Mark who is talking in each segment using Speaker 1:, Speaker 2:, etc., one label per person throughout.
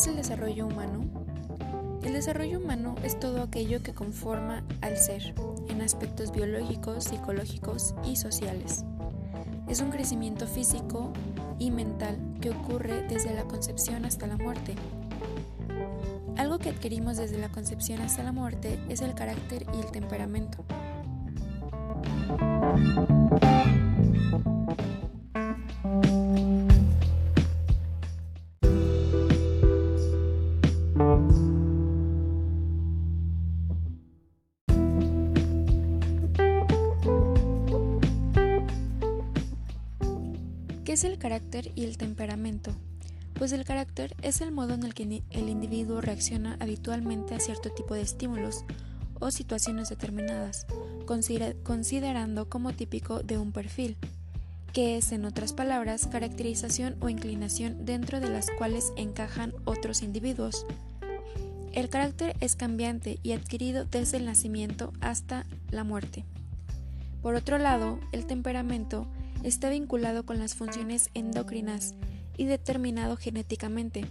Speaker 1: es el desarrollo humano? El desarrollo humano es todo aquello que conforma al ser, en aspectos biológicos, psicológicos y sociales. Es un crecimiento físico y mental que ocurre desde la concepción hasta la muerte. Algo que adquirimos desde la concepción hasta la muerte es el carácter y el temperamento. ¿Qué es el carácter y el temperamento? Pues el carácter es el modo en el que el individuo reacciona habitualmente a cierto tipo de estímulos o situaciones determinadas, considerando como típico de un perfil, que es, en otras palabras, caracterización o inclinación dentro de las cuales encajan otros individuos. El carácter es cambiante y adquirido desde el nacimiento hasta la muerte. Por otro lado, el temperamento está vinculado con las funciones endocrinas y determinado genéticamente,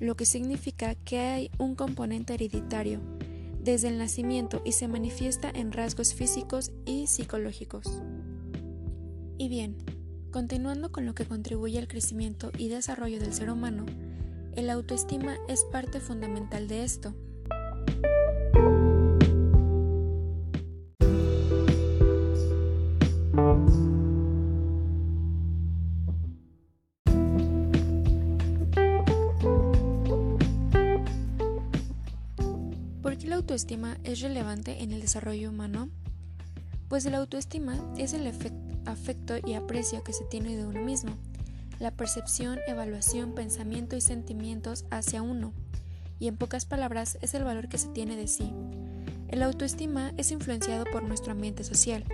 Speaker 1: lo que significa que hay un componente hereditario desde el nacimiento y se manifiesta en rasgos físicos y psicológicos. Y bien, continuando con lo que contribuye al crecimiento y desarrollo del ser humano, el autoestima es parte fundamental de esto. ¿Por qué la autoestima es relevante en el desarrollo humano? Pues la autoestima es el afecto y aprecio que se tiene de uno mismo, la percepción, evaluación, pensamiento y sentimientos hacia uno, y en pocas palabras es el valor que se tiene de sí. El autoestima es influenciado por nuestro ambiente social,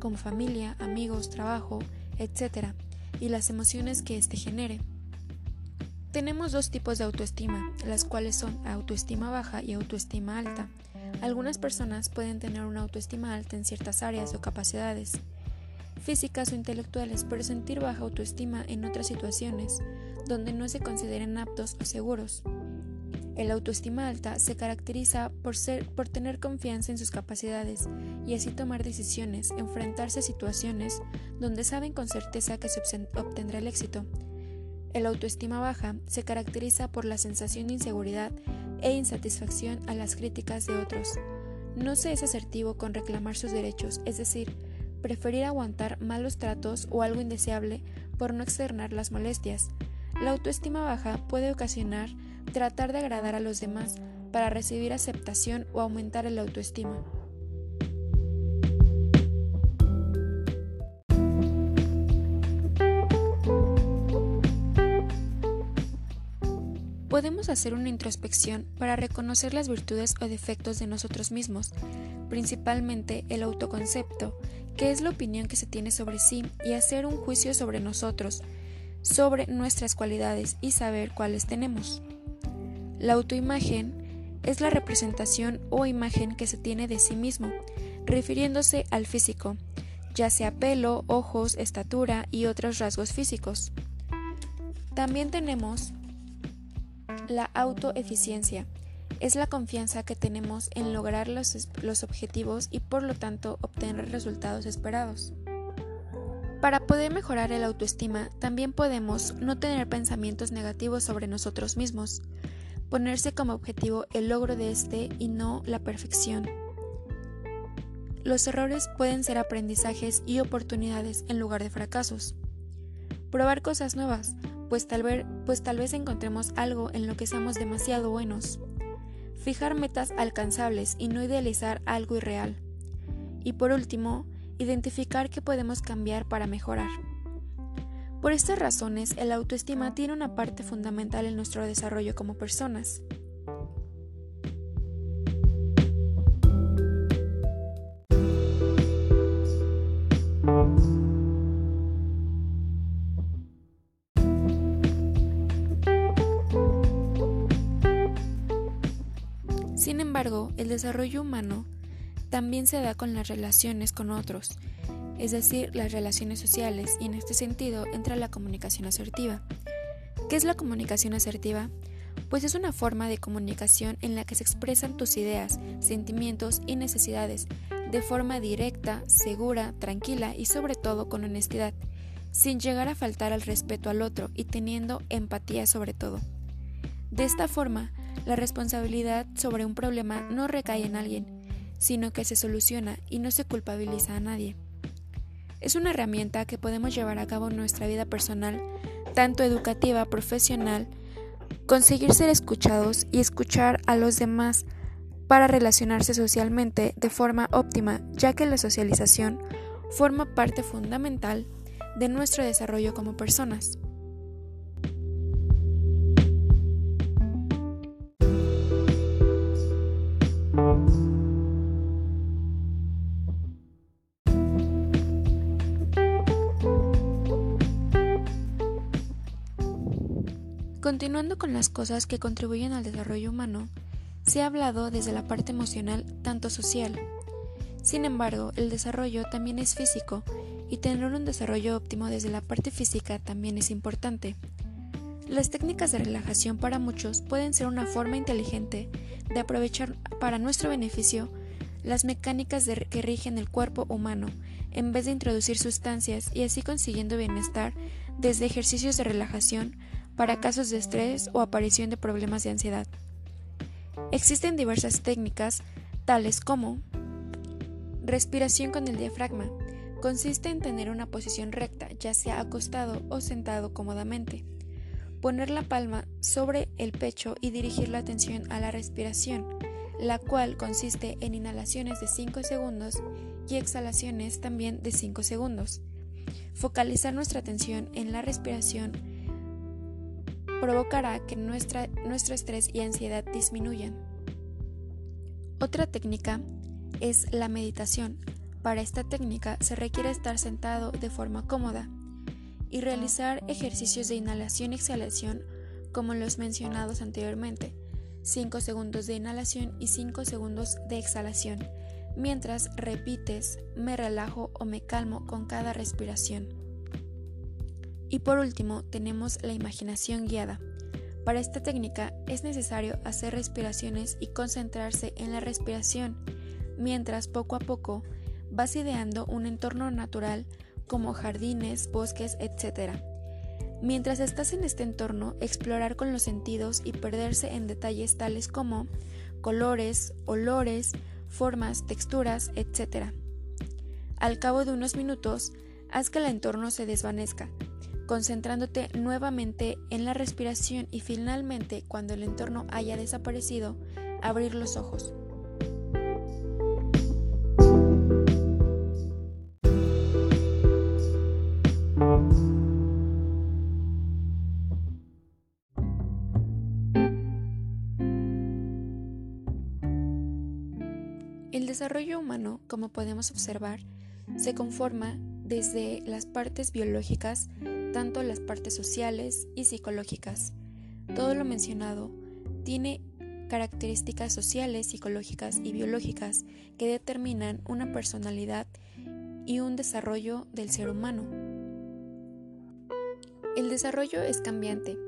Speaker 1: como familia, amigos, trabajo, etc., y las emociones que éste genere. Tenemos dos tipos de autoestima, las cuales son autoestima baja y autoestima alta. Algunas personas pueden tener una autoestima alta en ciertas áreas o capacidades físicas o intelectuales, pero sentir baja autoestima en otras situaciones, donde no se consideren aptos o seguros. El autoestima alta se caracteriza por, ser, por tener confianza en sus capacidades y así tomar decisiones, enfrentarse a situaciones donde saben con certeza que se obtendrá el éxito, el autoestima baja se caracteriza por la sensación de inseguridad e insatisfacción a las críticas de otros. No se es asertivo con reclamar sus derechos, es decir, preferir aguantar malos tratos o algo indeseable por no externar las molestias. La autoestima baja puede ocasionar tratar de agradar a los demás para recibir aceptación o aumentar el autoestima. Podemos hacer una introspección para reconocer las virtudes o defectos de nosotros mismos, principalmente el autoconcepto, que es la opinión que se tiene sobre sí, y hacer un juicio sobre nosotros, sobre nuestras cualidades y saber cuáles tenemos. La autoimagen es la representación o imagen que se tiene de sí mismo, refiriéndose al físico, ya sea pelo, ojos, estatura y otros rasgos físicos. También tenemos la autoeficiencia es la confianza que tenemos en lograr los, los, objetivos y por lo tanto obtener resultados esperados. Para poder mejorar el autoestima, también podemos no tener pensamientos negativos sobre nosotros mismos, ponerse como objetivo el logro de este y no la perfección. Los errores pueden ser aprendizajes y oportunidades en lugar de fracasos. Probar cosas nuevas, pues tal, vez, pues tal vez encontremos algo en lo que seamos demasiado buenos. Fijar metas alcanzables y no idealizar algo irreal. Y por último, identificar qué podemos cambiar para mejorar. Por estas razones, el autoestima tiene una parte fundamental en nuestro desarrollo como personas. Embargo, el desarrollo humano también se da con las relaciones con otros, es decir, las relaciones sociales, y en este sentido entra la comunicación asertiva. ¿Qué es la comunicación asertiva? pues es una forma de comunicación en la que se expresan tus ideas, sentimientos y necesidades de forma directa, segura, tranquila y sobre todo con honestidad, sin llegar a faltar al respeto al otro y teniendo empatía sobre todo. De esta forma, la responsabilidad sobre un problema no recae en alguien, sino que se soluciona y no se culpabiliza a nadie. Es una herramienta que podemos llevar a cabo en nuestra vida personal, tanto educativa, profesional, conseguir ser escuchados y escuchar a los demás para relacionarse socialmente de forma óptima, ya que la socialización forma parte fundamental de nuestro desarrollo como personas. Continuando con las cosas que contribuyen al desarrollo humano, se ha hablado desde la parte emocional tanto social. Sin embargo, el desarrollo también es físico y tener un desarrollo óptimo desde la parte física también es importante. Las técnicas de relajación para muchos pueden ser una forma inteligente de aprovechar para nuestro beneficio las mecánicas que rigen el cuerpo humano, en vez de introducir sustancias y así consiguiendo bienestar desde ejercicios de relajación para casos de estrés o aparición de problemas de ansiedad. Existen diversas técnicas, tales como respiración con el diafragma. Consiste en tener una posición recta, ya sea acostado o sentado cómodamente. Poner la palma sobre el pecho y dirigir la atención a la respiración, la cual consiste en inhalaciones de 5 segundos y exhalaciones también de 5 segundos. Focalizar nuestra atención en la respiración provocará que nuestra, nuestro estrés y ansiedad disminuyan. Otra técnica es la meditación. Para esta técnica se requiere estar sentado de forma cómoda y realizar ejercicios de inhalación y exhalación como los mencionados anteriormente, 5 segundos de inhalación y 5 segundos de exhalación, mientras repites me relajo o me calmo con cada respiración. Y por último, tenemos la imaginación guiada. Para esta técnica es necesario hacer respiraciones y concentrarse en la respiración, mientras poco a poco vas ideando un entorno natural como jardines, bosques, etc. Mientras estás en este entorno, explorar con los sentidos y perderse en detalles tales como colores, olores, formas, texturas, etc. Al cabo de unos minutos, haz que el entorno se desvanezca, concentrándote nuevamente en la respiración y finalmente, cuando el entorno haya desaparecido, abrir los ojos. El desarrollo humano, como podemos observar, se conforma desde las partes biológicas tanto las partes sociales y psicológicas. Todo lo mencionado tiene características sociales, psicológicas y biológicas que determinan una personalidad y un desarrollo del ser humano. El desarrollo es cambiante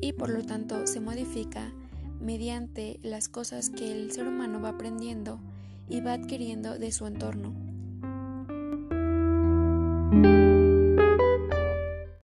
Speaker 1: y por lo tanto se modifica mediante las cosas que el ser humano va aprendiendo y va adquiriendo de su entorno. thank you